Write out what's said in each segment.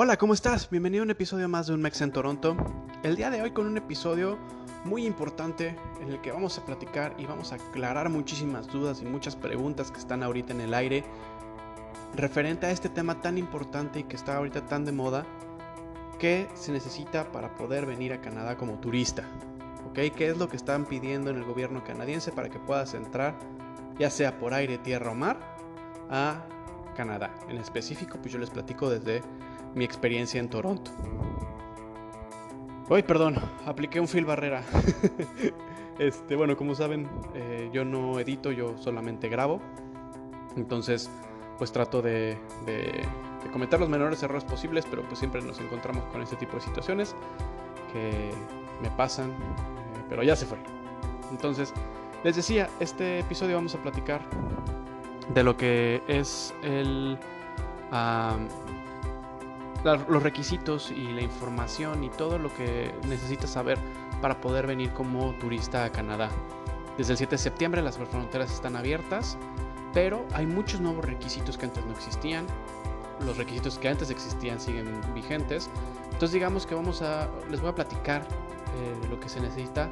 Hola, ¿cómo estás? Bienvenido a un episodio más de Un Mex en Toronto. El día de hoy con un episodio muy importante en el que vamos a platicar y vamos a aclarar muchísimas dudas y muchas preguntas que están ahorita en el aire referente a este tema tan importante y que está ahorita tan de moda que se necesita para poder venir a Canadá como turista. ¿Ok? ¿Qué es lo que están pidiendo en el gobierno canadiense para que puedas entrar, ya sea por aire, tierra o mar, a Canadá? En específico, pues yo les platico desde mi experiencia en Toronto. Uy, perdón, apliqué un fil barrera. este, bueno, como saben, eh, yo no edito, yo solamente grabo. Entonces, pues trato de, de, cometer los menores errores posibles, pero pues siempre nos encontramos con este tipo de situaciones que me pasan, eh, pero ya se fue. Entonces, les decía, este episodio vamos a platicar de lo que es el los requisitos y la información y todo lo que necesitas saber para poder venir como turista a Canadá. Desde el 7 de septiembre las fronteras están abiertas, pero hay muchos nuevos requisitos que antes no existían. Los requisitos que antes existían siguen vigentes. Entonces digamos que vamos a les voy a platicar eh, lo que se necesita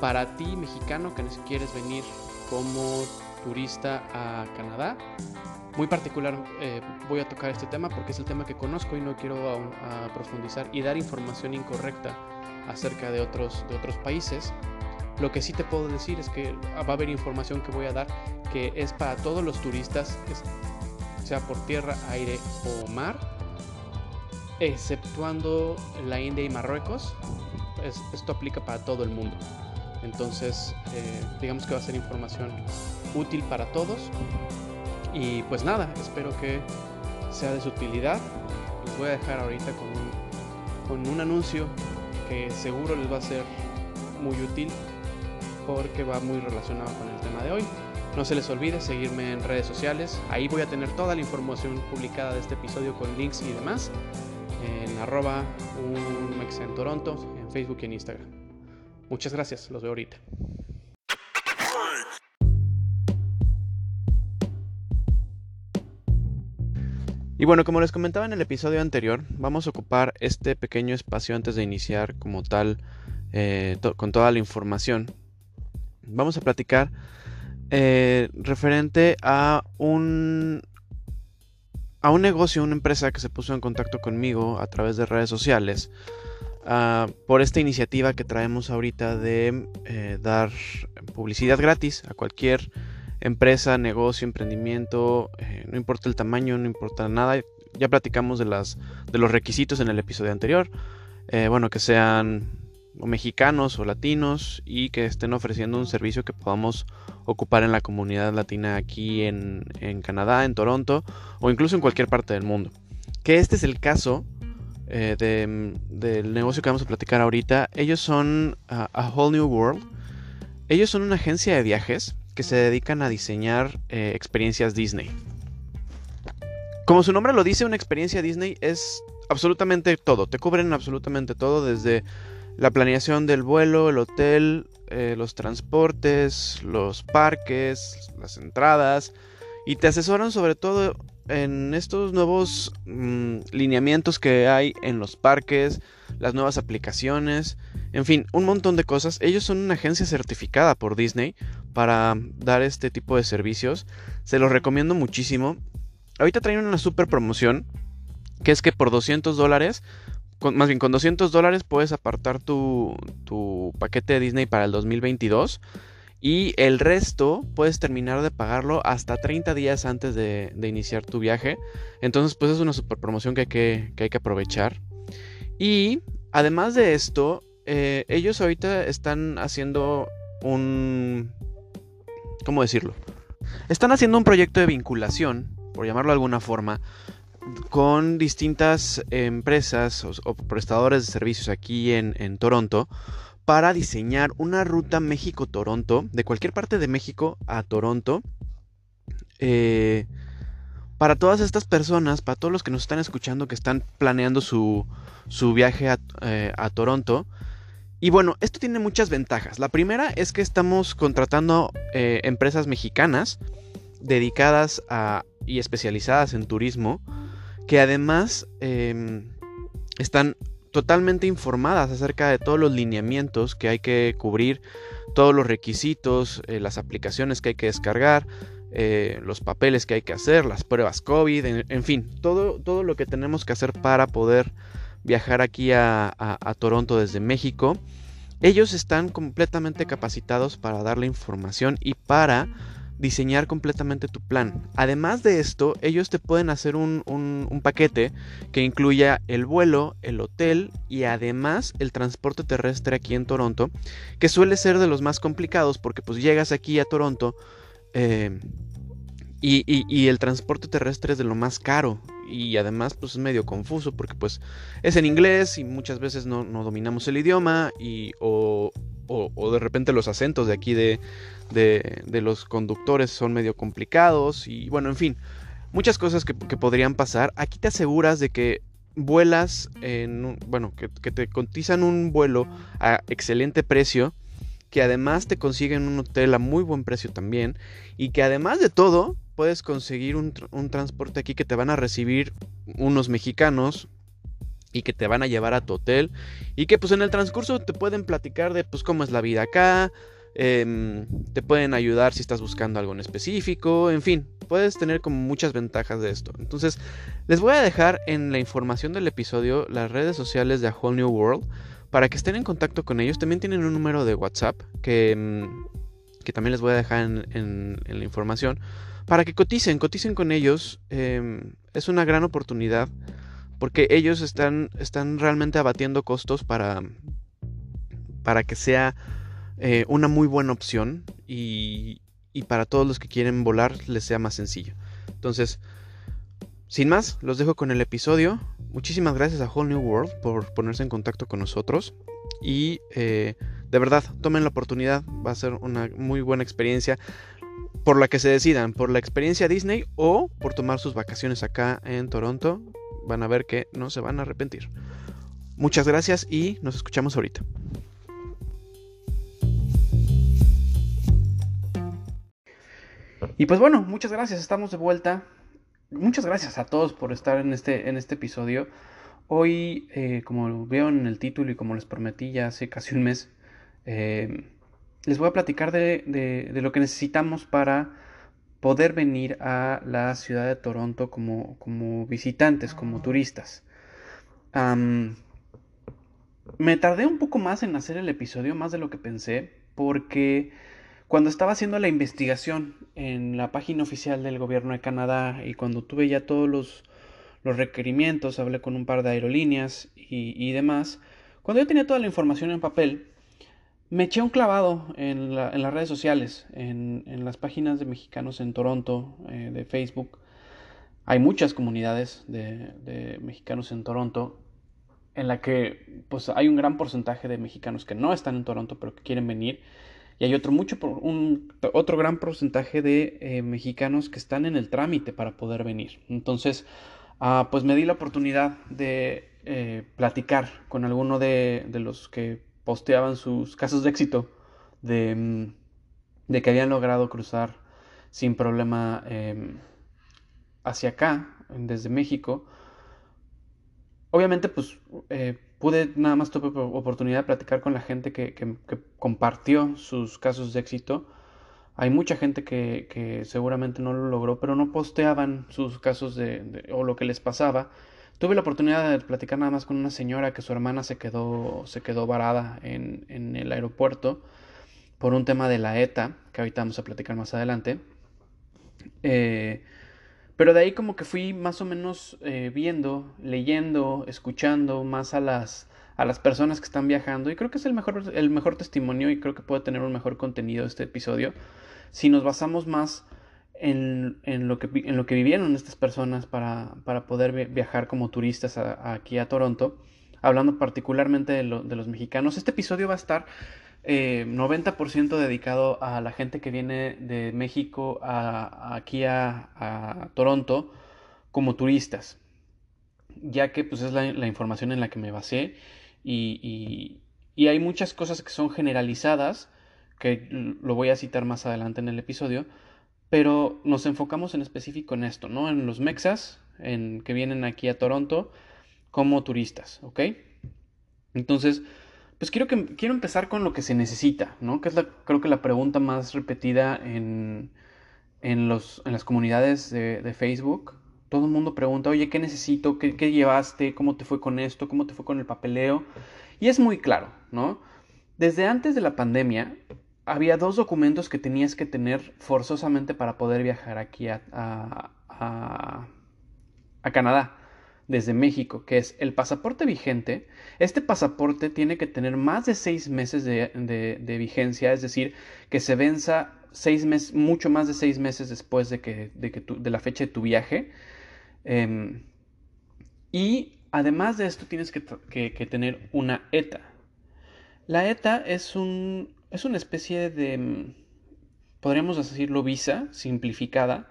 para ti mexicano que quieres venir como turista a Canadá muy particular eh, voy a tocar este tema porque es el tema que conozco y no quiero profundizar y dar información incorrecta acerca de otros, de otros países. Lo que sí te puedo decir es que va a haber información que voy a dar que es para todos los turistas, sea por tierra, aire o mar, exceptuando la India y Marruecos. esto aplica para todo el mundo. Entonces, eh, digamos que va a ser información útil para todos y pues nada, espero que sea de su utilidad. Les voy a dejar ahorita con un, con un anuncio que seguro les va a ser muy útil porque va muy relacionado con el tema de hoy. No se les olvide seguirme en redes sociales. Ahí voy a tener toda la información publicada de este episodio con links y demás. En arroba un en Toronto, en Facebook y en Instagram. Muchas gracias, los veo ahorita. Y bueno, como les comentaba en el episodio anterior, vamos a ocupar este pequeño espacio antes de iniciar como tal eh, con toda la información. Vamos a platicar eh, referente a un, a un negocio, una empresa que se puso en contacto conmigo a través de redes sociales ah, por esta iniciativa que traemos ahorita de eh, dar publicidad gratis a cualquier empresa, negocio, emprendimiento, eh, no importa el tamaño, no importa nada. Ya platicamos de, los requisitos en el episodio anterior. Eh, bueno, que sean mexicanos o latinos y que estén ofreciendo un servicio que podamos ocupar en la comunidad latina aquí en, Canadá, en Toronto o incluso en cualquier parte del mundo. Que este es el caso eh, del negocio que vamos a platicar ahorita. Ellos son A Whole New World. Ellos son una agencia de viajes que se dedican a diseñar eh, experiencias Disney. Como su nombre lo dice, una experiencia Disney es absolutamente todo, te cubren absolutamente todo, desde la planeación del vuelo, el hotel, eh, los transportes, los parques, las entradas, y te asesoran sobre todo en estos nuevos mm, lineamientos que hay en los parques, las nuevas aplicaciones, en fin, un montón de cosas. Ellos son una agencia certificada por Disney para dar este tipo de servicios. Se los recomiendo muchísimo. Ahorita traen una super promoción. Que es que por 200 dólares, más bien con 200 dólares puedes apartar tu, tu paquete de Disney para el 2022. Y el resto puedes terminar de pagarlo hasta 30 días antes de, iniciar tu viaje. Entonces pues es una super promoción que hay que, que, hay que aprovechar. Y además de esto, eh, ellos ahorita están haciendo un... ¿Cómo decirlo? Están haciendo un proyecto de vinculación, por llamarlo de alguna forma, con distintas empresas o, prestadores de servicios aquí en, Toronto para diseñar una ruta México-Toronto, de cualquier parte de México a Toronto, eh, para todas estas personas, para todos los que nos están escuchando que están planeando su, viaje a, eh, a Toronto, y bueno, esto tiene muchas ventajas. La primera es que estamos contratando eh, empresas mexicanas dedicadas a, y especializadas en turismo, que además em, están totalmente informadas acerca de todos los lineamientos que hay que cubrir, todos los requisitos, eh, las aplicaciones que hay que descargar, eh, los papeles que hay que hacer, las pruebas COVID, en, fin, todo, todo, lo que tenemos que hacer para poder viajar aquí a, Toronto desde México. Ellos están completamente capacitados para dar la información y para diseñar completamente tu plan. Además de esto, ellos te pueden hacer un, paquete que incluya el vuelo, el hotel y además el transporte terrestre aquí en Toronto, que suele ser de los más complicados porque pues llegas aquí a Toronto eh, y, el transporte terrestre es de lo más caro y además pues es medio confuso porque pues es en inglés y muchas veces no, dominamos el idioma y o, o de repente los acentos de aquí de de, los conductores son medio complicados y bueno, en fin, muchas cosas que, podrían pasar. Aquí te aseguras de que vuelas en, bueno, que, te cotizan un vuelo a excelente precio, que además te consiguen un hotel a muy buen precio también y que además de todo puedes conseguir un, transporte aquí que te van a recibir unos mexicanos y que te van a llevar a tu hotel y que pues en el transcurso te pueden platicar de pues cómo es la vida acá, Em, te pueden ayudar si estás buscando algo en específico, en fin, puedes tener como muchas ventajas de esto. Entonces, les voy a dejar en la información del episodio las redes sociales de A Whole New World para que estén en contacto con ellos. También tienen un número de WhatsApp que, em, que también les voy a dejar en, la información para que coticen, coticen con ellos. Em, es una gran oportunidad porque ellos están, están realmente abatiendo costos para, para que sea eh, una muy buena opción y, para todos los que quieren volar les sea más sencillo. Entonces, sin más, los dejo con el episodio. Muchísimas gracias a Whole New World por ponerse en contacto con nosotros. Y eh, de verdad, tomen la oportunidad. Va a ser una muy buena experiencia. Por la que se decidan, por la experiencia Disney o por tomar sus vacaciones acá en Toronto. Van a ver que no se van a arrepentir. Muchas gracias y nos escuchamos ahorita. Y pues bueno, muchas gracias, estamos de vuelta. Muchas gracias a todos por estar en este, en este episodio. Hoy, eh, como veo en el título y como les prometí ya hace casi un mes, eh, les voy a platicar de, lo que necesitamos para poder venir a la ciudad de Toronto como, como visitantes, como turistas. me tardé un poco más en hacer el episodio, más de lo que pensé, porque cuando estaba haciendo la investigación en la página oficial del gobierno de Canadá y cuando tuve ya todos los, requerimientos, hablé con un par de aerolíneas y, demás, cuando yo tenía toda la información en papel, me eché un clavado en, las redes sociales, en, las páginas de mexicanos en Toronto, eh, de Facebook. Hay muchas comunidades de, mexicanos en Toronto en la que pues, hay un gran porcentaje de mexicanos que no están en Toronto pero que quieren venir y hay otro, mucho, otro gran porcentaje de eh, mexicanos que están en el trámite para poder venir. Entonces, ah, pues me di la oportunidad de eh, platicar con alguno de, los que posteaban sus casos de éxito, de, mm, de que habían logrado cruzar sin problema em, hacia acá, desde México. Obviamente, pues eh, pude nada más tuve oportunidad de platicar con la gente que, compartió sus casos de éxito. Hay mucha gente que, seguramente no lo logró, pero no posteaban sus casos de, o lo que les pasaba. Tuve la oportunidad de platicar nada más con una señora que su hermana se quedó, se quedó varada en, en el aeropuerto por un tema de la ETA, que ahorita vamos a platicar más adelante. Eh, pero de ahí como que fui más o menos eh, viendo, leyendo, escuchando más a las, a las personas que están viajando. Y creo que es el mejor, el mejor testimonio y creo que puede tener un mejor contenido este episodio. Si nos basamos más en, en, lo, que, en lo que vivieron estas personas para, para poder viajar como turistas aquí a Toronto. Hablando particularmente de, de los mexicanos. Este episodio va a estar 90% eh, dedicado a la gente que viene de México a, aquí a, Toronto como turistas, ya que pues es la, información en la que me basé y, hay muchas cosas que son generalizadas, que lo voy a citar más adelante en el episodio, pero nos enfocamos en específico en esto, ¿no? En los mexas, en, que vienen aquí a Toronto, como turistas, ¿ok? Entonces, pues quiero, que, quiero empezar con lo que se necesita, ¿no? Que es la, creo que la pregunta más repetida en, en, los, en las comunidades de, Facebook. Todo el mundo pregunta, oye, ¿qué necesito? ¿Qué, ¿Qué, llevaste? ¿Cómo te fue con esto? ¿Cómo te fue con el papeleo? Y es muy claro, ¿no? Desde antes de la pandemia, había dos documentos que tenías que tener forzosamente para poder viajar aquí a, Canadá desde México, que es el pasaporte vigente. Este pasaporte tiene que tener más de seis meses de, vigencia, es decir, que se venza seis meses, mucho más de seis meses después de, que, de, que de la fecha de tu viaje. Em, y además de esto tienes que, tener una ETA. La ETA es, un, es una especie de, podríamos decirlo, visa simplificada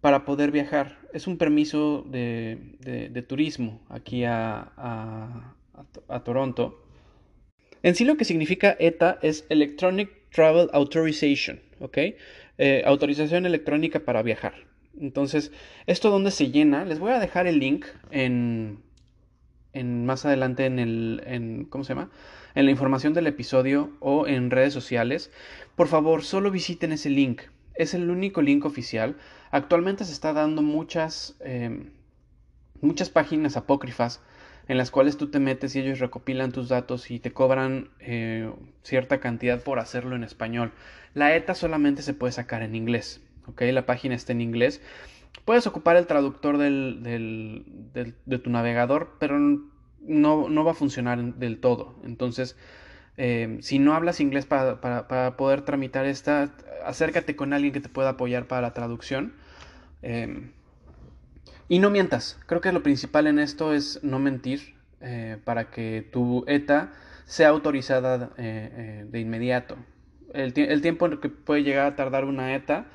para poder viajar. Es un permiso de, turismo aquí a, a, Toronto. En sí lo que significa ETA es Electronic Travel Authorization, ¿ok? Eh, autorización electrónica para viajar. Entonces, ¿esto dónde se llena? Les voy a dejar el link en, en más adelante en el, en, ¿cómo se llama? En la información del episodio o en redes sociales. Por favor, solo visiten ese link. Es el único link oficial Actualmente se está dando muchas, em, muchas páginas apócrifas en las cuales tú te metes y ellos recopilan tus datos y te cobran eh, cierta cantidad por hacerlo en español. La ETA solamente se puede sacar en inglés, ¿ok? La página está en inglés. Puedes ocupar el traductor del, de tu navegador, pero no, no, va a funcionar del todo. Entonces, em, si no hablas inglés para, para, poder tramitar esta, acércate con alguien que te pueda apoyar para la traducción. Em, y no mientas. Creo que lo principal en esto es no mentir eh, para que tu ETA sea autorizada eh, eh, de inmediato. El, el, tiempo que puede llegar a tardar una ETA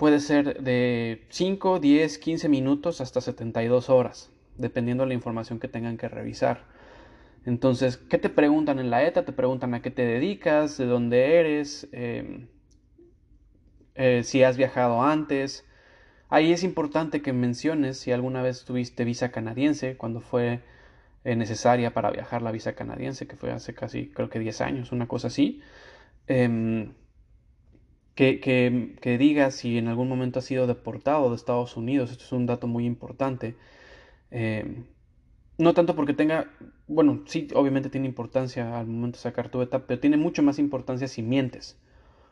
puede ser de 5, 10, 15 minutos hasta 72 horas, dependiendo de la información que tengan que revisar. Entonces, ¿qué te preguntan en la ETA? Te preguntan a qué te dedicas, de dónde eres, em, si has viajado antes, Ahí es importante que menciones si alguna vez tuviste visa canadiense, cuando fue eh, necesaria para viajar la visa canadiense, que fue hace casi, creo que 10 años, una cosa así. Em, que, digas si en algún momento has sido deportado de Estados Unidos. Esto es un dato muy importante. Em, no tanto porque tenga, bueno, sí, obviamente tiene importancia al momento de sacar tu etapa, pero tiene mucho más importancia si mientes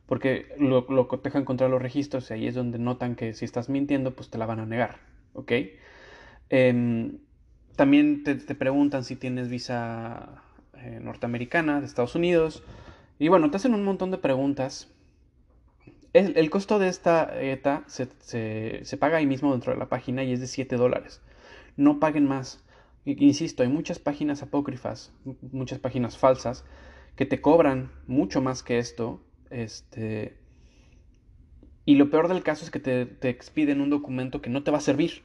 porque lo, lo, cotejan contra los registros y ahí es donde notan que si estás mintiendo, pues te la van a negar, ¿ok? Em, también te, preguntan si tienes visa eh, norteamericana de Estados Unidos y bueno, te hacen un montón de preguntas. El, costo de esta ETA se, paga ahí mismo dentro de la página y es de 7 dólares. No paguen más. Insisto, hay muchas páginas apócrifas, muchas páginas falsas que te cobran mucho más que esto este. Y lo peor del caso es que te, expiden un documento que no te va a servir.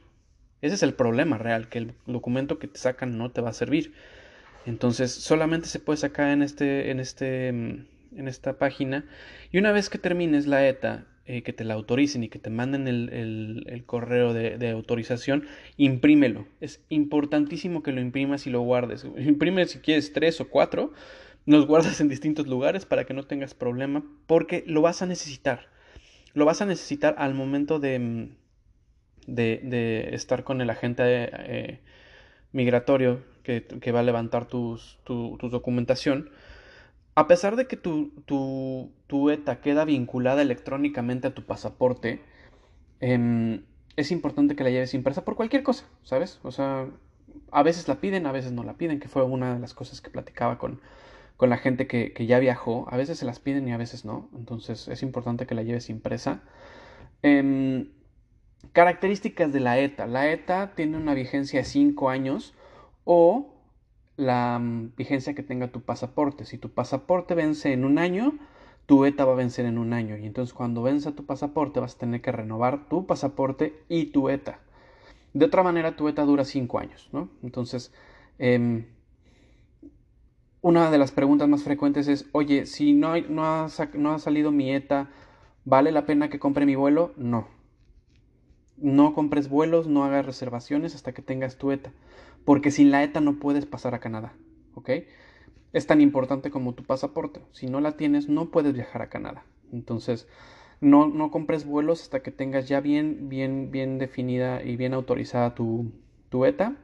Ese es el problema real, que el documento que te sacan no te va a servir. Entonces, solamente se puede sacar en este, en este, mm, en esta página. Y una vez que termines la ETA, eh, que te la autoricen y que te manden el, correo de, autorización, imprímelo. Es importantísimo que lo imprimas y lo guardes. Imprime si quieres tres o cuatro los guardas en distintos lugares para que no tengas problema, porque lo vas a necesitar. Lo vas a necesitar al momento de, mm, de, estar con el agente eh, migratorio que, va a levantar tus, tu, documentación. A pesar de que tu, tu, tu, ETA queda vinculada electrónicamente a tu pasaporte, em, es importante que la lleves impresa por cualquier cosa, ¿sabes? O sea, a veces la piden, a veces no la piden, que fue una de las cosas que platicaba con, con la gente que, ya viajó. A veces se las piden y a veces no. Entonces es importante que la lleves impresa. Em, características de la ETA. La ETA tiene una vigencia de 5 años o la mm, vigencia que tenga tu pasaporte. Si tu pasaporte vence en un año, tu ETA va a vencer en un año. Y entonces cuando venza tu pasaporte vas a tener que renovar tu pasaporte y tu ETA. De otra manera, tu ETA dura 5 años, ¿no? Entonces, em, una de las preguntas más frecuentes es, oye, si no, no, ha, no ha salido mi ETA, ¿vale la pena que compre mi vuelo? No. No compres vuelos, no hagas reservaciones hasta que tengas tu ETA. Porque sin la ETA no puedes pasar a Canadá, ¿ok? Es tan importante como tu pasaporte. Si no la tienes, no puedes viajar a Canadá. Entonces, no, no compres vuelos hasta que tengas ya bien, bien, bien definida y bien autorizada tu, tu ETA.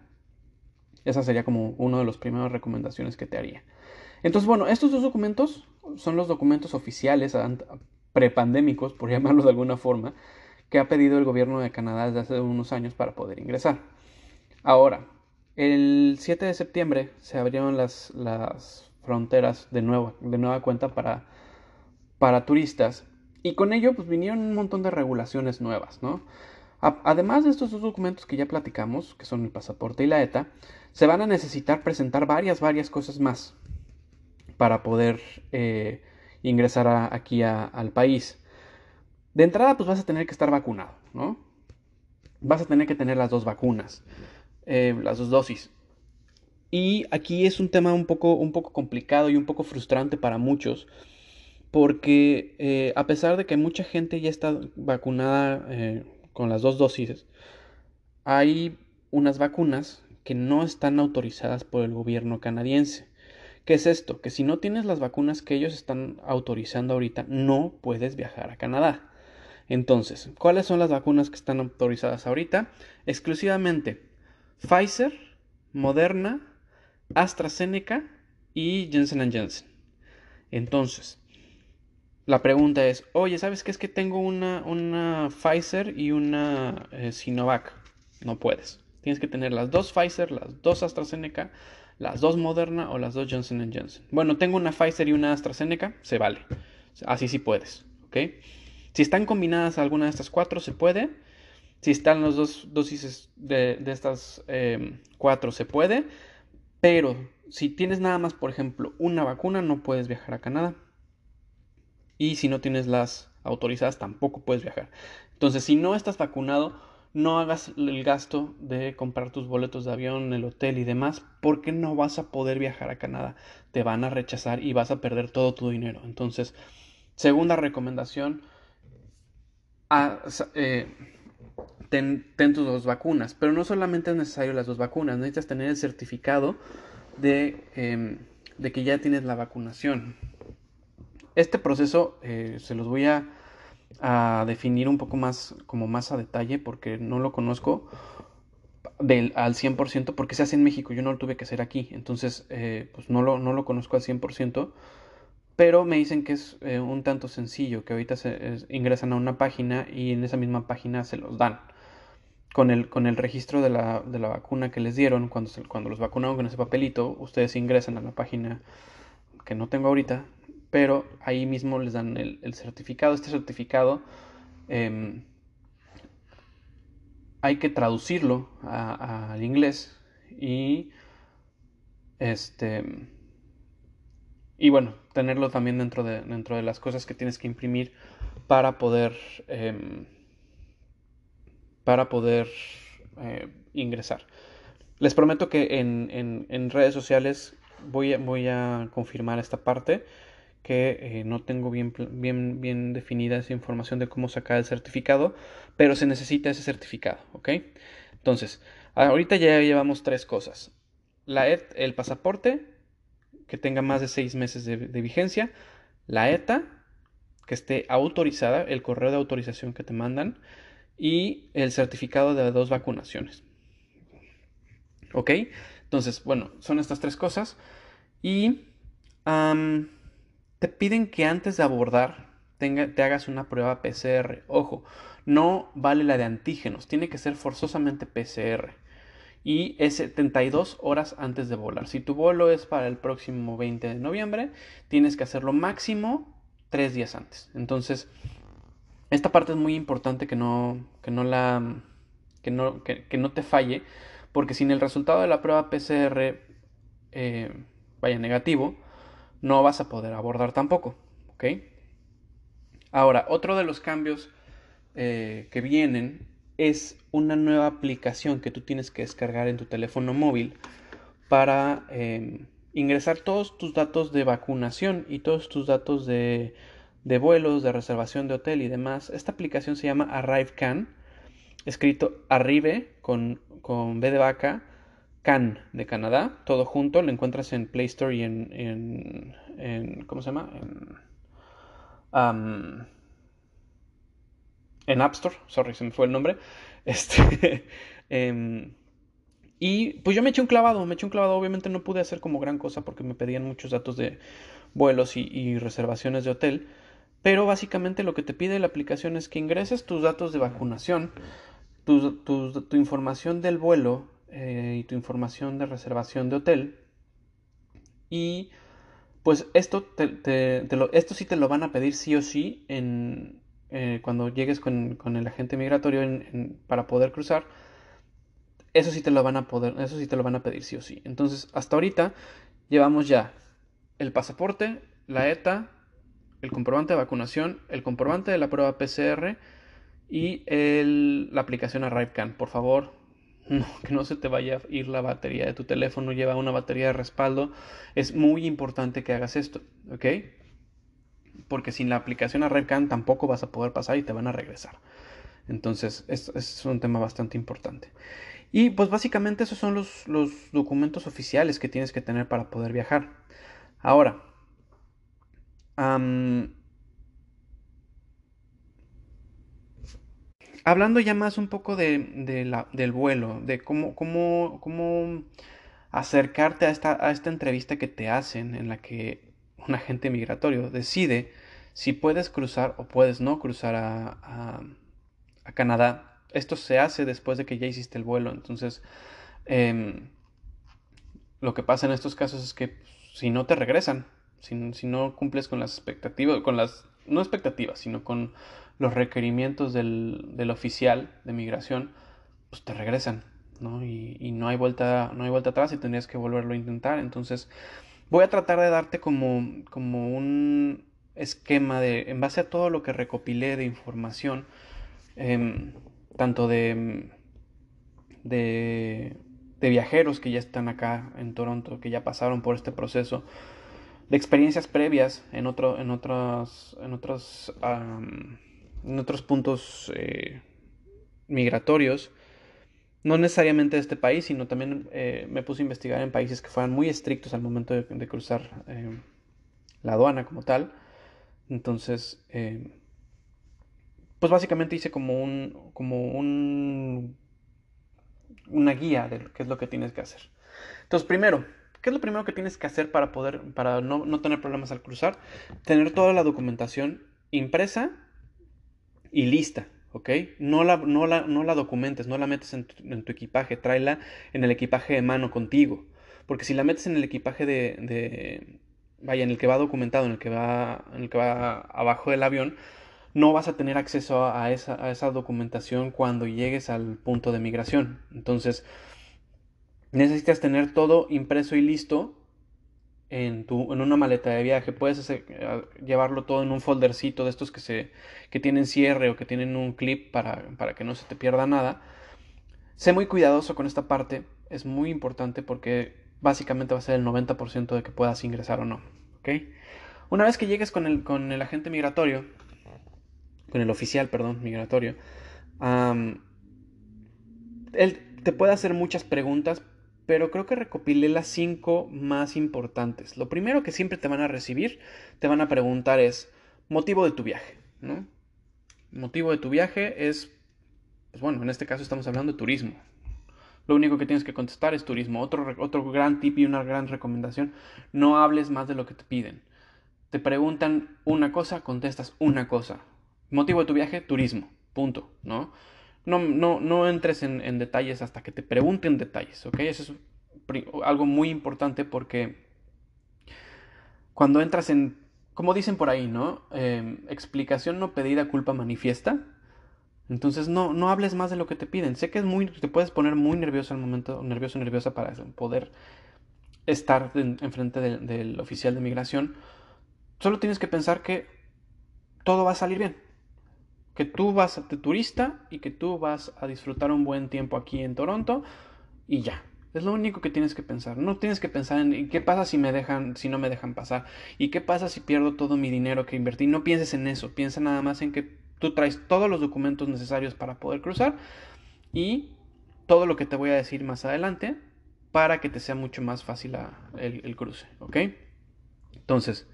Esa sería como una de las primeras recomendaciones que te haría. Entonces, bueno, estos dos documentos son los documentos oficiales prepandémicos, por llamarlos de alguna forma, que ha pedido el gobierno de Canadá desde hace unos años para poder ingresar. Ahora, el 7 de septiembre se abrieron las, las fronteras de, nuevo, de nueva cuenta para, para turistas y con ello pues vinieron un montón de regulaciones nuevas, ¿no? Además de estos dos documentos que ya platicamos, que son el pasaporte y la ETA, se van a necesitar presentar varias, varias cosas más para poder eh, ingresar aquí al país. De entrada, pues vas a tener que estar vacunado, ¿no? Vas a tener que tener las dos vacunas. Eh, las dos dosis. Y aquí es un tema un poco, un poco complicado y un poco frustrante para muchos, porque eh, a pesar de que mucha gente ya está vacunada eh, con las dos dosis, hay unas vacunas que no están autorizadas por el gobierno canadiense. ¿Qué es esto? Que si no tienes las vacunas que ellos están autorizando ahorita, no puedes viajar a Canadá. Entonces, ¿cuáles son las vacunas que están autorizadas ahorita? Exclusivamente Pfizer, Moderna, AstraZeneca y Jensen Jensen. Entonces, la pregunta es, oye, ¿sabes qué es que tengo una, una Pfizer y una eh, Sinovac? No puedes. Tienes que tener las dos Pfizer, las dos AstraZeneca, las dos Moderna o las dos Johnson Johnson. Bueno, tengo una Pfizer y una AstraZeneca, se vale. Así sí puedes, ¿ok? Si están combinadas alguna de estas cuatro, se puede. Si están las dos dosis de, estas em, cuatro, se puede. Pero si tienes nada más, por ejemplo, una vacuna, no puedes viajar a Canadá. Y si no tienes las autorizadas, tampoco puedes viajar. Entonces, si no estás vacunado, no hagas el gasto de comprar tus boletos de avión, el hotel y demás, porque no vas a poder viajar a Canadá. Te van a rechazar y vas a perder todo tu dinero. Entonces, segunda recomendación, eh, ten, tus dos vacunas. Pero no solamente es necesario las dos vacunas, necesitas tener el certificado de, em, de que ya tienes la vacunación. Este proceso eh, se los voy a, a, definir un poco más, como más a detalle, porque no lo conozco del, al 100%, porque se hace en México, yo no lo tuve que hacer aquí, entonces eh, pues no lo, no lo conozco al 100%, pero me dicen que es eh, un tanto sencillo, que ahorita se, ingresan a una página y en esa misma página se los dan con el, con el registro de la, de la vacuna que les dieron, cuando, cuando los vacunaron con ese papelito, ustedes ingresan a la página que no tengo ahorita, pero ahí mismo les dan el, certificado. Este certificado em, hay que traducirlo al inglés y este y bueno tenerlo también dentro de, dentro de las cosas que tienes que imprimir para poder em, para poder eh, ingresar. Les prometo que en, redes sociales voy a, voy a, confirmar esta parte, que eh, no tengo bien, bien, bien definida esa información de cómo sacar el certificado, pero se necesita ese certificado, ¿ok? Entonces, ahorita ya llevamos tres cosas. La ET, el pasaporte, que tenga más de seis meses de vigencia. La ETA, que esté autorizada, el correo de autorización que te mandan y el certificado de dos vacunaciones. ¿Ok? Entonces, bueno, son estas tres cosas. Y te piden que antes de abordar te hagas una prueba PCR. Ojo, no vale la de antígenos, tiene que ser forzosamente PCR. Y es 72 horas antes de volar. Si tu vuelo es para el próximo 20 de noviembre, tienes que hacerlo máximo tres días antes. Entonces, esta parte es muy importante que no, que no la que no, que, no te falle, porque sin el resultado de la prueba PCR eh, vaya negativo, no vas a poder abordar tampoco. ¿ok? Ahora, otro de los cambios eh, que vienen es una nueva aplicación que tú tienes que descargar en tu teléfono móvil para eh, ingresar todos tus datos de vacunación y todos tus datos de de vuelos, de reservación de hotel y demás. Esta aplicación se llama ArriveCan, escrito Arrive con, con B de vaca, Can de Canadá, todo junto, lo encuentras en Play Store y en, en, ¿cómo se llama? En, en App Store, sorry, se me fue el nombre. Este, em, y pues yo me eché un clavado, me eché un clavado, obviamente no pude hacer como gran cosa porque me pedían muchos datos de vuelos y, reservaciones de hotel, pero básicamente lo que te pide la aplicación es que ingreses tus datos de vacunación, tu, tu información del vuelo eh, y tu información de reservación de hotel. Y pues esto, te, esto sí te lo van a pedir sí o sí en, eh, cuando llegues con, el agente migratorio para poder cruzar. Eso sí te lo van a poder, eso sí te lo van a pedir sí o sí. Entonces, hasta ahorita llevamos ya el pasaporte, la ETA, el comprobante de vacunación, el comprobante de la prueba PCR y la aplicación ArriveCan. Por favor, que no se te vaya a ir la batería de tu teléfono, lleva una batería de respaldo. Es muy importante que hagas esto, ¿ok? Porque sin la aplicación ArriveCan tampoco vas a poder pasar y te van a regresar. Entonces, es, es un tema bastante importante. Y pues básicamente esos son los, documentos oficiales que tienes que tener para poder viajar. Ahora, hablando ya más un poco de, del vuelo, de cómo, cómo, cómo acercarte a esta, a esta entrevista que te hacen en la que un agente migratorio decide si puedes cruzar o puedes no cruzar a, a, Canadá. Esto se hace después de que ya hiciste el vuelo. Entonces, em, lo que pasa en estos casos es que si no te regresan, si, no cumples con las expectativas, con las, no expectativas, sino con los requerimientos del, oficial de migración, pues te regresan, ¿no? Y, no hay vuelta, no hay vuelta atrás y tendrías que volverlo a intentar. Entonces, voy a tratar de darte como, como un esquema de, en base a todo lo que recopilé de información, em, tanto de, de, de, viajeros que ya están acá en Toronto, que ya pasaron por este proceso, de experiencias previas en, otro, en otros, en otros en otros puntos eh, migratorios, no necesariamente de este país, sino también eh, me puse a investigar en países que fueran muy estrictos al momento de, cruzar eh, la aduana como tal. Entonces, pues básicamente hice como un, como un, una guía de qué es lo que tienes que hacer. Entonces, primero, ¿qué es lo primero que tienes que hacer para poder, para no, no tener problemas al cruzar? Tener toda la documentación impresa y lista, ¿ok? No la, no la, no la documentes, no la metes en tu, equipaje, tráela en el equipaje de mano contigo. Porque si la metes en el equipaje de, de, vaya, en el que va documentado, en el que va, en el que va abajo del avión, no vas a tener acceso a esa, a esa documentación cuando llegues al punto de migración. Entonces, necesitas tener todo impreso y listo en, tu, en una maleta de viaje. Puedes eh, llevarlo todo en un foldercito de estos que, se, que tienen cierre o que tienen un clip para, para que no se te pierda nada. Sé muy cuidadoso con esta parte. Es muy importante porque básicamente va a ser el 90% de que puedas ingresar o no. ¿okay? Una vez que llegues con el, con el agente migratorio, con el oficial, perdón, migratorio, él te puede hacer muchas preguntas, pero creo que recopilé las cinco más importantes. Lo primero que siempre te van a recibir, te van a preguntar es motivo de tu viaje, ¿no? Motivo de tu viaje es, pues bueno, en este caso estamos hablando de turismo. Lo único que tienes que contestar es turismo. Otro, otro gran tip y una gran recomendación, no hables más de lo que te piden. Te preguntan una cosa, contestas una cosa. Motivo de tu viaje, turismo. Punto, ¿no? No, no, no entres en, detalles hasta que te pregunten detalles, ¿ok? Eso es algo muy importante porque cuando entras en, como dicen por ahí, ¿no? Em, explicación no pedida, culpa manifiesta. Entonces no, no hables más de lo que te piden. Sé que es muy, te puedes poner muy nervioso al momento, nervioso, nerviosa para poder estar enfrente del oficial de migración. Solo tienes que pensar que todo va a salir bien que tú vas de turista y que tú vas a disfrutar un buen tiempo aquí en Toronto y ya. Es lo único que tienes que pensar. No tienes que pensar en qué pasa si me dejan, si no me dejan pasar y qué pasa si pierdo todo mi dinero que invertí. No pienses en eso. Piensa nada más en que tú traes todos los documentos necesarios para poder cruzar y todo lo que te voy a decir más adelante para que te sea mucho más fácil el, cruce, ¿ok? Entonces,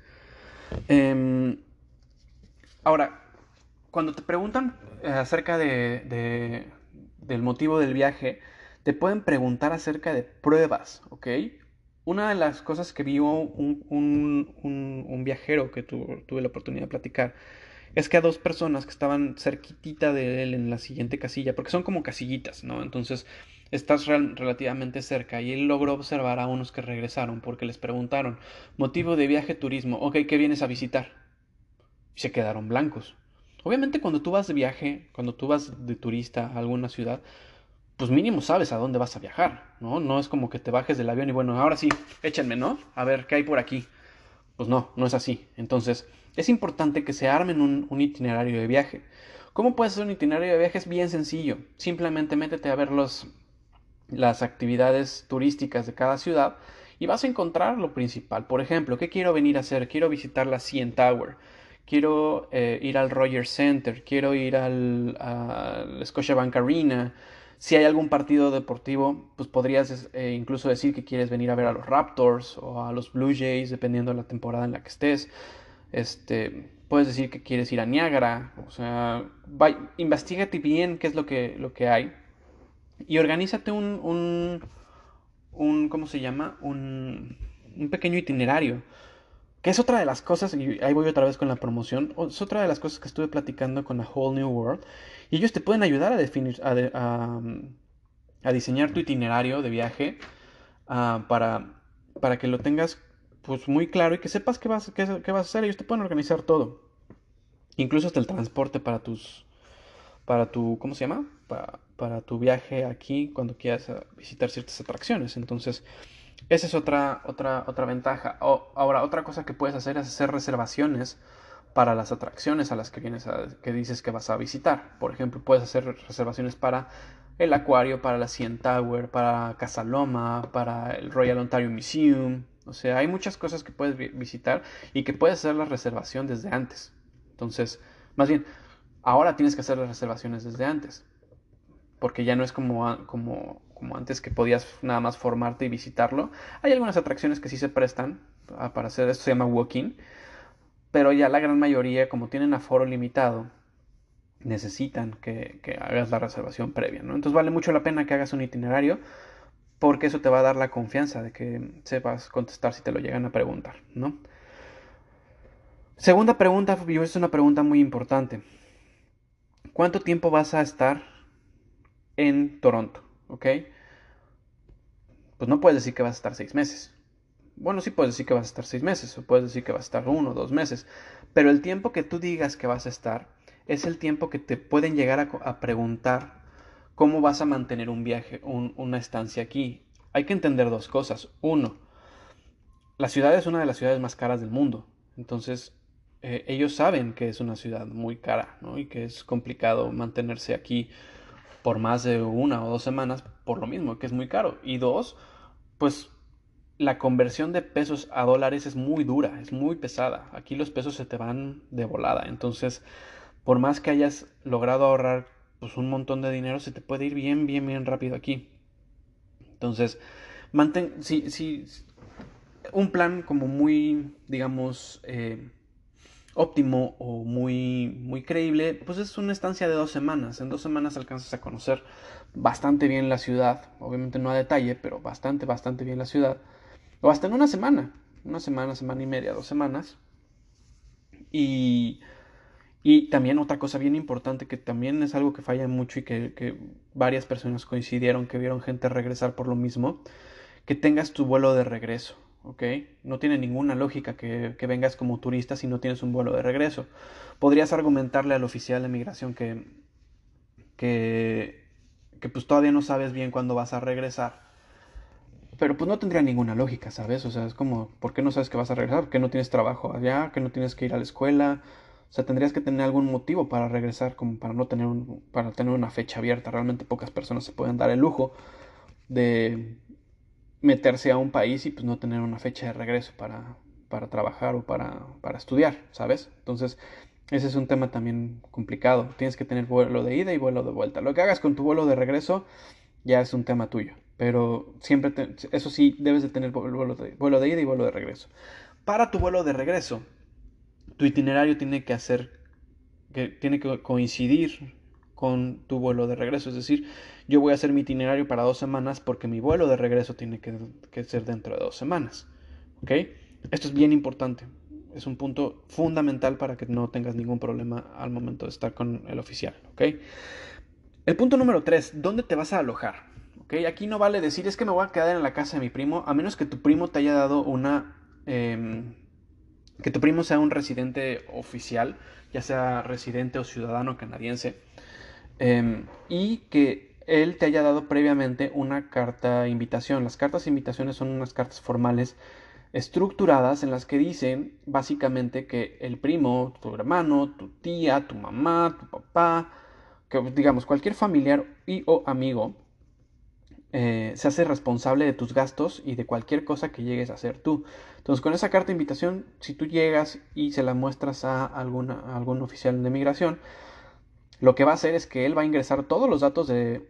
em, ahora, cuando te preguntan eh, acerca de, del motivo del viaje, te pueden preguntar acerca de pruebas, ¿ok? Una de las cosas que vio un, un, viajero que tuve la oportunidad de platicar es que a dos personas que estaban cerquitita de él en la siguiente casilla, porque son como casillitas, ¿no? Entonces estás relativamente cerca y él logró observar a unos que regresaron porque les preguntaron, motivo de viaje turismo, ok, ¿qué vienes a visitar? Y se quedaron blancos. Obviamente cuando tú vas de viaje, cuando tú vas de turista a alguna ciudad, pues mínimo sabes a dónde vas a viajar, ¿no? No es como que te bajes del avión y bueno, ahora sí, échenme, ¿no? A ver, ¿qué hay por aquí? Pues no, no es así. Entonces, es importante que se armen un, itinerario de viaje. ¿Cómo puedes hacer un itinerario de viaje? Es bien sencillo. Simplemente métete a ver los, las actividades turísticas de cada ciudad y vas a encontrar lo principal. Por ejemplo, ¿qué quiero venir a hacer? Quiero visitar la CN Tower. Quiero eh, ir al Rogers Center. Quiero ir al, al Scotiabank Arena. Si hay algún partido deportivo, pues podrías eh, incluso decir que quieres venir a ver a los Raptors o a los Blue Jays, dependiendo de la temporada en la que estés. Este, puedes decir que quieres ir a Niágara, o sea, investigate bien qué es lo que, lo que hay y organízate un, un, un ¿cómo se llama? Un, un pequeño itinerario. Que es otra de las cosas, y ahí voy otra vez con la promoción, es otra de las cosas que estuve platicando con la Whole New World. Y ellos te pueden ayudar a definir, a, diseñar tu itinerario de viaje uh, para, para que lo tengas pues muy claro y que sepas qué vas, qué, vas a hacer. Ellos te pueden organizar todo. Incluso hasta el transporte para tus. Para tu. ¿Cómo se llama? Para, para tu viaje aquí cuando quieras eh, visitar ciertas atracciones. Entonces, esa es otra, otra, otra ventaja. ahora, otra cosa que puedes hacer es hacer reservaciones para las atracciones a las que vienes a, que dices que vas a visitar. Por ejemplo, puedes hacer reservaciones para el acuario, para la CN Tower, para Casa Loma, para el Royal Ontario Museum, o sea, hay muchas cosas que puedes visitar y que puedes hacer la reservación desde antes. Entonces, más bien, ahora tienes que hacer las reservaciones desde antes. Porque ya no es como, como, como antes que podías nada más formarte y visitarlo. Hay algunas atracciones que sí se prestan para hacer esto, se llama walking. Pero ya la gran mayoría, como tienen aforo limitado, necesitan que, que hagas la reservación previa. ¿no? Entonces vale mucho la pena que hagas un itinerario porque eso te va a dar la confianza de que sepas contestar si te lo llegan a preguntar, ¿no? Segunda pregunta, y es una pregunta muy importante. ¿Cuánto tiempo vas a estar en Toronto? ¿Ok? Pues no puedes decir que vas a estar seis meses. Bueno, sí puedes decir que vas a estar seis meses, o puedes decir que vas a estar uno o dos meses, pero el tiempo que tú digas que vas a estar es el tiempo que te pueden llegar a, preguntar ¿Cómo vas a mantener un viaje, una estancia aquí? Hay que entender dos cosas. Uno, la ciudad es una de las ciudades más caras del mundo. Entonces, eh, ellos saben que es una ciudad muy cara, ¿no? Y que es complicado mantenerse aquí por más de una o dos semanas por lo mismo, que es muy caro. Y dos, pues la conversión de pesos a dólares es muy dura, es muy pesada. Aquí los pesos se te van de volada. Entonces, por más que hayas logrado ahorrar pues un montón de dinero, se te puede ir bien, bien, bien rápido aquí. Entonces, mantén, si, si, un plan como muy, digamos, eh, óptimo o muy, muy creíble, pues es una estancia de dos semanas. En dos semanas alcanzas a conocer bastante bien la ciudad, obviamente no a detalle, pero bastante, bastante bien la ciudad. O hasta en una semana, una semana, semana y media, dos semanas. Y y también otra cosa bien importante que también es algo que falla mucho y que, varias personas coincidieron que vieron gente regresar por lo mismo, que tengas tu vuelo de regreso, ¿ok? No tiene ninguna lógica que, vengas como turista si no tienes un vuelo de regreso. Podrías argumentarle al oficial de migración que, que, que pues todavía no sabes bien cuándo vas a regresar. Pero pues no tendría ninguna lógica, ¿sabes? O sea, es como, ¿por qué no sabes que vas a regresar? ¿Por qué no tienes trabajo allá? ¿Que no tienes que ir a la escuela? O sea, tendrías que tener algún motivo para regresar, como para no tener, un, para tener una fecha abierta. Realmente pocas personas se pueden dar el lujo de meterse a un país y pues no tener una fecha de regreso para, para trabajar o para, para estudiar, ¿sabes? Entonces, ese es un tema también complicado. Tienes que tener vuelo de ida y vuelo de vuelta. Lo que hagas con tu vuelo de regreso ya es un tema tuyo. Pero siempre, eso sí, debes de tener vuelo de, vuelo de ida y vuelo de regreso. Para tu vuelo de regreso, tu itinerario tiene que hacer, que tiene que coincidir con tu vuelo de regreso. Es decir, yo voy a hacer mi itinerario para dos semanas porque mi vuelo de regreso tiene que, ser dentro de dos semanas. ¿Ok? Esto es bien importante. Es un punto fundamental para que no tengas ningún problema al momento de estar con el oficial. ¿Ok? El punto número tres, ¿dónde te vas a alojar? ¿Ok? Aquí no vale decir es que me voy a quedar en la casa de mi primo, a menos que tu primo te haya dado una... Em, que tu primo sea un residente oficial, ya sea residente o ciudadano canadiense Em, y que él te haya dado previamente una carta invitación. Las cartas invitaciones son unas cartas formales estructuradas en las que dicen básicamente que el primo, tu hermano, tu tía, tu mamá, tu papá, que digamos cualquier familiar y o amigo eh, se hace responsable de tus gastos y de cualquier cosa que llegues a hacer tú. Entonces con esa carta de invitación, si tú llegas y se la muestras a, a algún oficial de migración, lo que va a hacer es que él va a ingresar todos los datos de,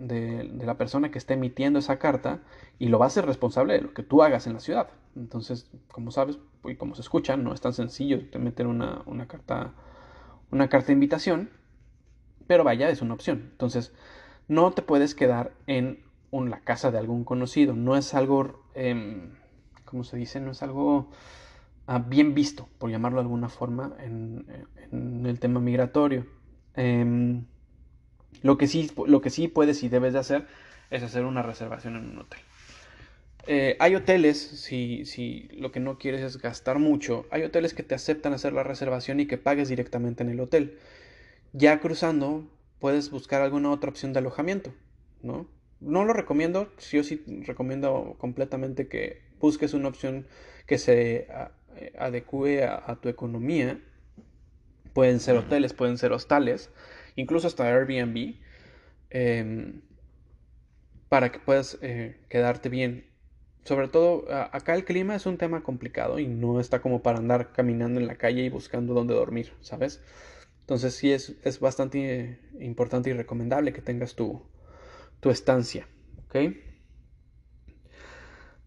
la persona que está emitiendo esa carta y lo va a hacer responsable de lo que tú hagas en la ciudad. Entonces, como sabes y como se escucha, no es tan sencillo meter una, carta, una carta de invitación, pero vaya, es una opción. Entonces, no te puedes quedar en la casa de algún conocido. No es algo, eh, ¿cómo se dice? No es algo ah, bien visto, por llamarlo de alguna forma, en el tema migratorio. Em, lo, que sí, lo que sí puedes y debes de hacer es hacer una reservación en un hotel. Eh, hay hoteles, si, si lo que no quieres es gastar mucho, hay hoteles que te aceptan hacer la reservación y que pagues directamente en el hotel. Ya cruzando, puedes buscar alguna otra opción de alojamiento, ¿no? No lo recomiendo, yo sí recomiendo completamente que busques una opción que se eh, adecue a tu economía Pueden ser hoteles, pueden ser hostales, incluso hasta Airbnb, em, para que puedas eh, quedarte bien. Sobre todo, acá el clima es un tema complicado y no está como para andar caminando en la calle y buscando dónde dormir, ¿sabes? Entonces sí es, es bastante importante y recomendable que tengas tu, tu estancia, ¿ok?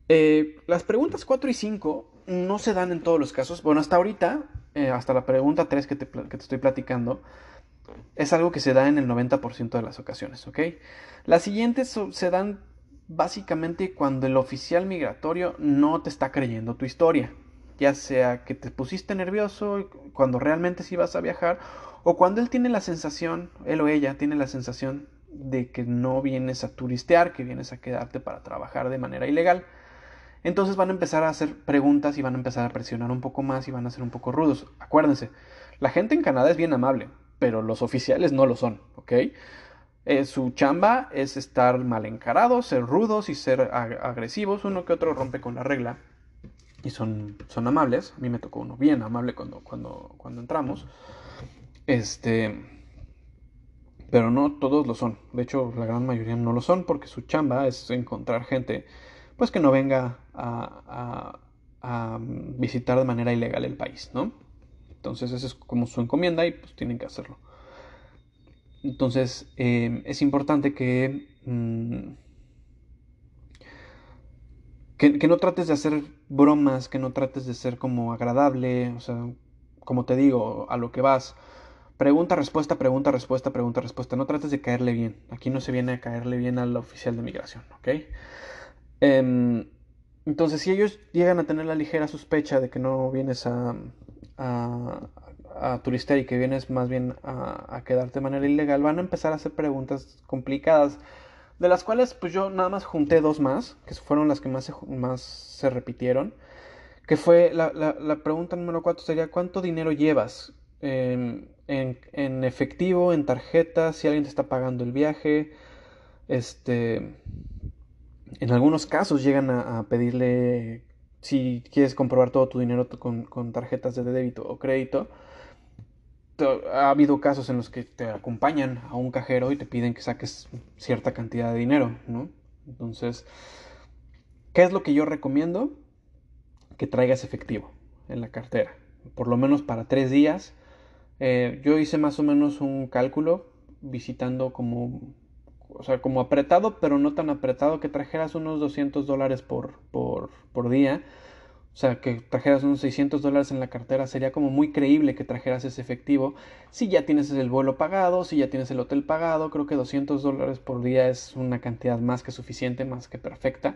Eh, las preguntas 4 y 5 no se dan en todos los casos. Bueno, hasta ahorita eh, hasta la pregunta 3 que te, estoy platicando, es algo que se da en el 90% de las ocasiones, ¿ok? Las siguientes se dan básicamente cuando el oficial migratorio no te está creyendo tu historia, ya sea que te pusiste nervioso cuando realmente sí vas a viajar, o cuando él tiene la sensación, él o ella tiene la sensación de que no vienes a turistear, que vienes a quedarte para trabajar de manera ilegal. Entonces van a empezar a hacer preguntas y van a empezar a presionar un poco más y van a ser un poco rudos. Acuérdense, la gente en Canadá es bien amable, pero los oficiales no lo son, ¿ok? Eh, su chamba es estar mal encarados, ser rudos y ser agresivos. Uno que otro rompe con la regla y son, son amables. A mí me tocó uno bien amable cuando, cuando, cuando entramos. Este, pero no todos lo son. De hecho, la gran mayoría no lo son porque su chamba es encontrar gente pues que no venga a, visitar de manera ilegal el país, ¿no? Entonces esa es como su encomienda y pues tienen que hacerlo. Entonces em, es importante mm, que, que, no trates de hacer bromas, que no trates de ser como agradable, o sea, como te digo, a lo que vas. Pregunta, respuesta, pregunta, respuesta, pregunta, respuesta. No trates de caerle bien. Aquí no se viene a caerle bien al oficial de migración, ¿ok? Em, entonces, si ellos llegan a tener la ligera sospecha de que no vienes a, a, turistear y que vienes más bien a, quedarte de manera ilegal, van a empezar a hacer preguntas complicadas, de las cuales pues yo nada más junté dos más, que fueron las que más se, más se repitieron, que fue la, pregunta número cuatro sería ¿cuánto dinero llevas? En, en efectivo, en tarjeta, si alguien te está pagando el viaje, este en algunos casos llegan a, pedirle, si quieres comprobar todo tu dinero con, tarjetas de débito o crédito, ha habido casos en los que te acompañan a un cajero y te piden que saques cierta cantidad de dinero, ¿no? Entonces, ¿qué es lo que yo recomiendo? Que traigas efectivo en la cartera, por lo menos para tres días. Eh, yo hice más o menos un cálculo visitando como o sea, como apretado, pero no tan apretado, que trajeras unos 200 dólares por, por, por día. O sea, que trajeras unos 600 dólares en la cartera, sería como muy creíble que trajeras ese efectivo. Si ya tienes el vuelo pagado, si ya tienes el hotel pagado, creo que 200 dólares por día es una cantidad más que suficiente, más que perfecta.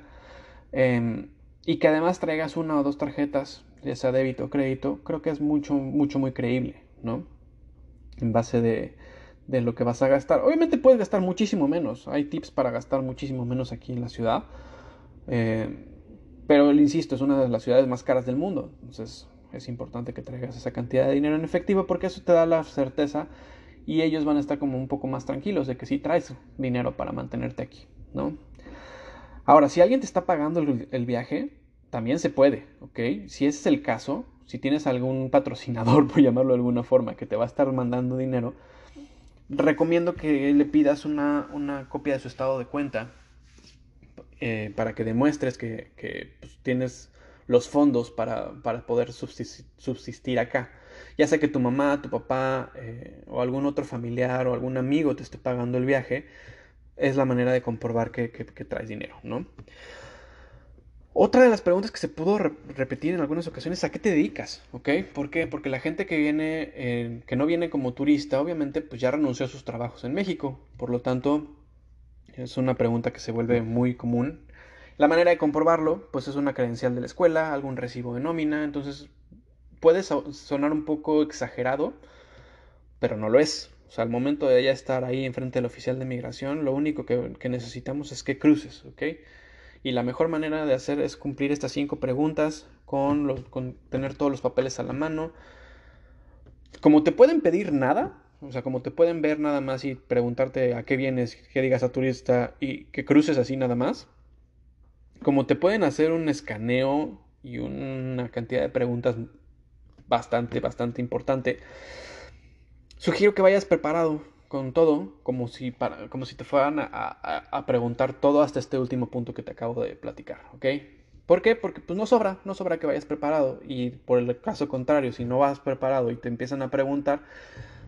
Em, y que además traigas una o dos tarjetas, ya sea débito o crédito, creo que es mucho, mucho, muy creíble, ¿no? En base de, de lo que vas a gastar. Obviamente puedes gastar muchísimo menos. Hay tips para gastar muchísimo menos aquí en la ciudad. Eh, pero, insisto, es una de las ciudades más caras del mundo. Entonces es importante que traigas esa cantidad de dinero en efectivo porque eso te da la certeza y ellos van a estar como un poco más tranquilos de que sí traes dinero para mantenerte aquí, ¿no? Ahora, si alguien te está pagando el, el viaje, también se puede, ¿ok? Si ese es el caso, si tienes algún patrocinador, por llamarlo de alguna forma, que te va a estar mandando dinero, recomiendo que le pidas una, copia de su estado de cuenta eh, para que demuestres que, pues, tienes los fondos para, poder subsistir, acá. Ya sea que tu mamá, tu papá eh, o algún otro familiar o algún amigo te esté pagando el viaje, es la manera de comprobar que, que traes dinero, ¿no? Otra de las preguntas que se pudo repetir en algunas ocasiones, ¿a qué te dedicas? ¿Ok? ¿Por qué? Porque la gente que viene, que no viene como turista, obviamente, pues ya renunció a sus trabajos en México. Por lo tanto, es una pregunta que se vuelve muy común. La manera de comprobarlo, pues es una credencial de la escuela, algún recibo de nómina. Entonces, puede sonar un poco exagerado, pero no lo es. O sea, al momento de ya estar ahí enfrente del oficial de migración, lo único que, que necesitamos es que cruces, ¿ok? Y la mejor manera de hacer es cumplir estas cinco preguntas con, tener todos los papeles a la mano. Como te pueden pedir nada, o sea, como te pueden ver nada más y preguntarte a qué vienes, que digas a turista y que cruces así nada más. Como te pueden hacer un escaneo y una cantidad de preguntas bastante, bastante importante. Sugiero que vayas preparado con todo, como si, para, como si te fueran a, preguntar todo hasta este último punto que te acabo de platicar, ¿ok? ¿Por qué? Porque pues no sobra, no sobra que vayas preparado y por el caso contrario, si no vas preparado y te empiezan a preguntar,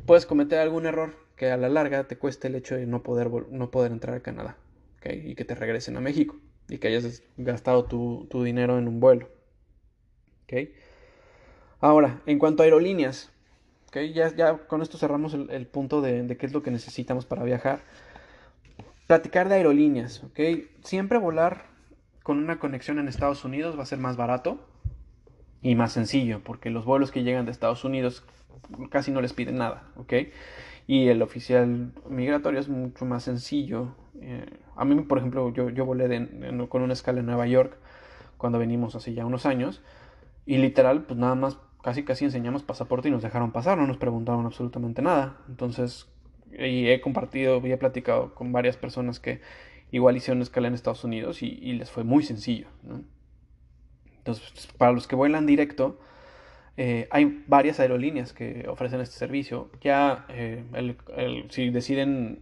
puedes cometer algún error que a la larga te cueste el hecho de no poder, no poder entrar a Canadá, ¿ok? Y que te regresen a México y que hayas gastado tu, tu dinero en un vuelo, ¿ok? Ahora, en cuanto a aerolíneas, ya, con esto cerramos el, punto de, qué es lo que necesitamos para viajar. Platicar de aerolíneas, ¿ok? Siempre volar con una conexión en Estados Unidos va a ser más barato y más sencillo, porque los vuelos que llegan de Estados Unidos casi no les piden nada. Y el oficial migratorio es mucho más sencillo. Eh, a mí, por ejemplo, yo, yo volé con una escala en Nueva York cuando venimos hace ya unos años y literal, pues nada más casi casi enseñamos pasaporte y nos dejaron pasar, no nos preguntaron absolutamente nada. Entonces, y he compartido y he platicado con varias personas que igual hicieron escala en Estados Unidos y, les fue muy sencillo. Entonces, para los que vuelan directo, eh, hay varias aerolíneas que ofrecen este servicio. Ya, eh, si deciden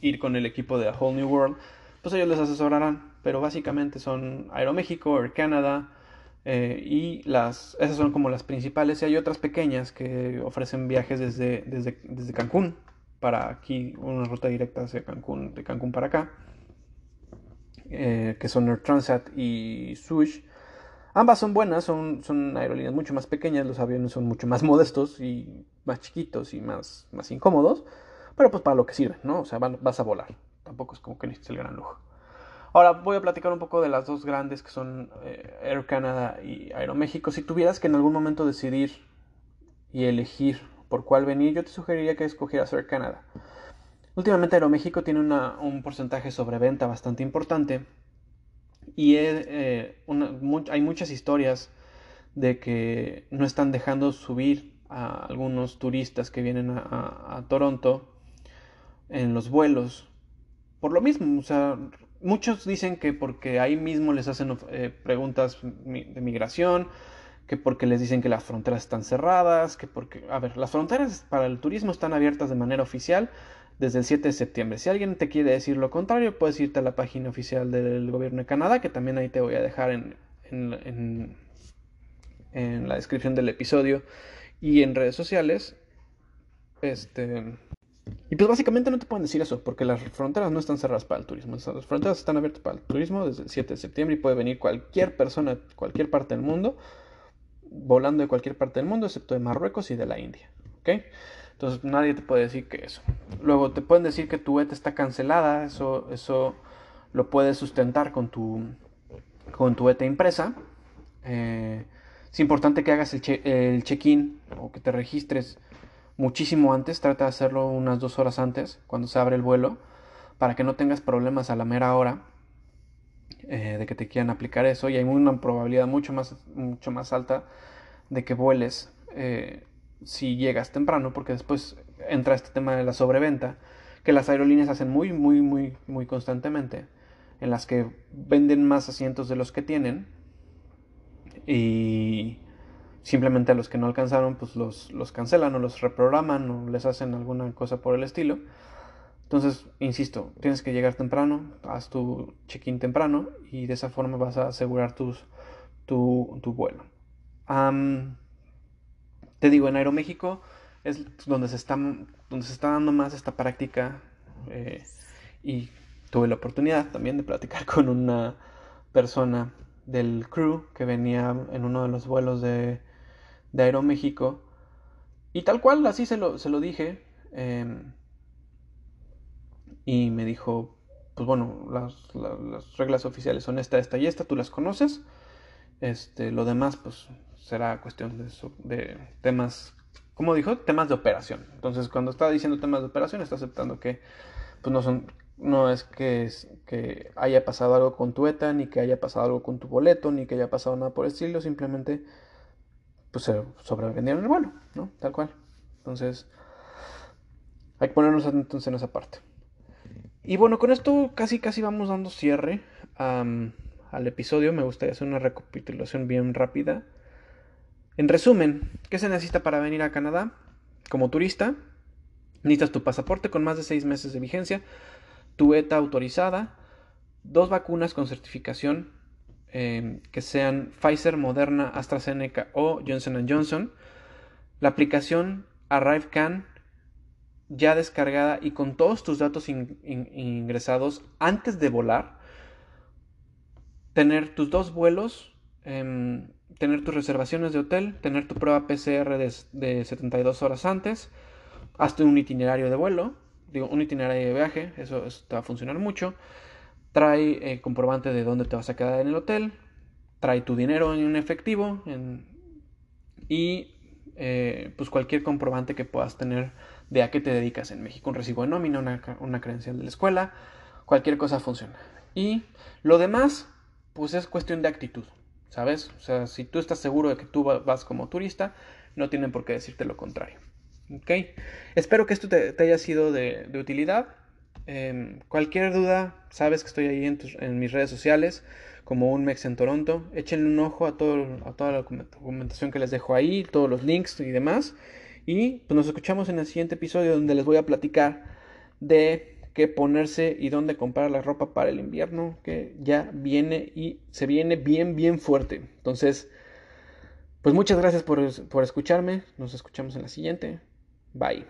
ir con el equipo de A Whole New World, pues ellos les asesorarán. Pero básicamente son Aeroméxico, Air Canada, eh, y las, esas son como las principales. Y hay otras pequeñas que ofrecen viajes desde, desde, Cancún para aquí, una ruta directa hacia Cancún, de Cancún para acá, eh, que son Air Transat y Sush. Ambas son buenas, son, son aerolíneas mucho más pequeñas, los aviones son mucho más modestos y más chiquitos y más, más incómodos, pero pues para lo que sirven, ¿no? O sea, vas a volar, tampoco es como que necesites el gran lujo. Ahora voy a platicar un poco de las dos grandes que son eh, Air Canada y Aeroméxico. Si tuvieras que en algún momento decidir y elegir por cuál venir, yo te sugeriría que escogieras Air Canada. Últimamente Aeroméxico tiene un porcentaje sobre venta bastante importante y eh, hay muchas historias de que no están dejando subir a algunos turistas que vienen a Toronto en los vuelos por lo mismo, o sea, muchos dicen que porque ahí mismo les hacen eh, preguntas de migración, que porque les dicen que las fronteras están cerradas, que porque, a ver, las fronteras para el turismo están abiertas de manera oficial desde el 7 de septiembre. Si alguien te quiere decir lo contrario, puedes irte a la página oficial del gobierno de Canadá, que también ahí te voy a dejar en, en, en la descripción del episodio y en redes sociales. Este, Y pues básicamente no te pueden decir eso, porque las fronteras no están cerradas para el turismo. Las fronteras están abiertas para el turismo desde el 7 de septiembre y puede venir cualquier persona cualquier parte del mundo, volando de cualquier parte del mundo, excepto de Marruecos y de la India. ¿Ok? Entonces nadie te puede decir que eso. Luego te pueden decir que tu ETA está cancelada, eso, eso lo puedes sustentar con tu, con tu ETA impresa. Eh, es importante que hagas el check-in o que te registres muchísimo antes, trata de hacerlo unas dos horas antes, cuando se abre el vuelo, para que no tengas problemas a la mera hora eh, de que te quieran aplicar eso. Y hay una probabilidad mucho más, mucho más alta de que vueles eh, si llegas temprano, porque después entra este tema de la sobreventa, que las aerolíneas hacen muy, muy, muy, muy constantemente, en las que venden más asientos de los que tienen. Y Simplemente a los que no alcanzaron, pues los, los cancelan o los reprograman o les hacen alguna cosa por el estilo. Entonces, insisto, tienes que llegar temprano, haz tu check-in temprano y de esa forma vas a asegurar tus, tu, tu vuelo. te digo, en Aeroméxico es donde se está, donde se está dando más esta práctica eh, y tuve la oportunidad también de platicar con una persona del crew que venía en uno de los vuelos de, de Aeroméxico. Y tal cual, así se lo, se lo dije. Em, y me dijo, pues bueno, las, reglas oficiales son esta, esta y esta, tú las conoces. Este, lo demás, pues será cuestión de, de temas, como dijo, temas de operación. Entonces, cuando está diciendo temas de operación, está aceptando que pues no son no es que, que haya pasado algo con tu ETA, ni que haya pasado algo con tu boleto, ni que haya pasado nada por el estilo, simplemente pues se sobrevendieron el vuelo, ¿no? Tal cual. Entonces, hay que ponernos atentos en esa parte. Y bueno, con esto casi casi vamos dando cierre al episodio. Me gustaría hacer una recapitulación bien rápida. En resumen, ¿qué se necesita para venir a Canadá? Como turista, necesitas tu pasaporte con más de seis meses de vigencia, tu ETA autorizada, dos vacunas con certificación Em, que sean Pfizer, Moderna, AstraZeneca o Johnson Johnson. La aplicación ArriveCan ya descargada y con todos tus datos ingresados antes de volar. Tener tus dos vuelos, em, tener tus reservaciones de hotel, tener tu prueba PCR de, de 72 horas antes, hazte un itinerario de vuelo, digo, un itinerario de viaje, eso, eso te va a funcionar mucho trae eh, comprobante de dónde te vas a quedar en el hotel, trae tu dinero en efectivo y eh, pues cualquier comprobante que puedas tener de a qué te dedicas en México, un recibo de nómina, una, una credencial de la escuela, cualquier cosa funciona. Y lo demás, pues es cuestión de actitud, ¿sabes? O sea, si tú estás seguro de que tú vas como turista, no tienen por qué decirte lo contrario. ¿Ok? Espero que esto te, haya sido de, de utilidad. Em, cualquier duda, sabes que estoy ahí en, mis redes sociales como un Mex en Toronto. Échenle un ojo a, a toda la documentación que les dejo ahí, todos los links y demás. Y pues nos escuchamos en el siguiente episodio donde les voy a platicar de qué ponerse y dónde comprar la ropa para el invierno que ya viene y se viene bien, bien fuerte. Entonces, pues muchas gracias por escucharme. Nos escuchamos en la siguiente. Bye.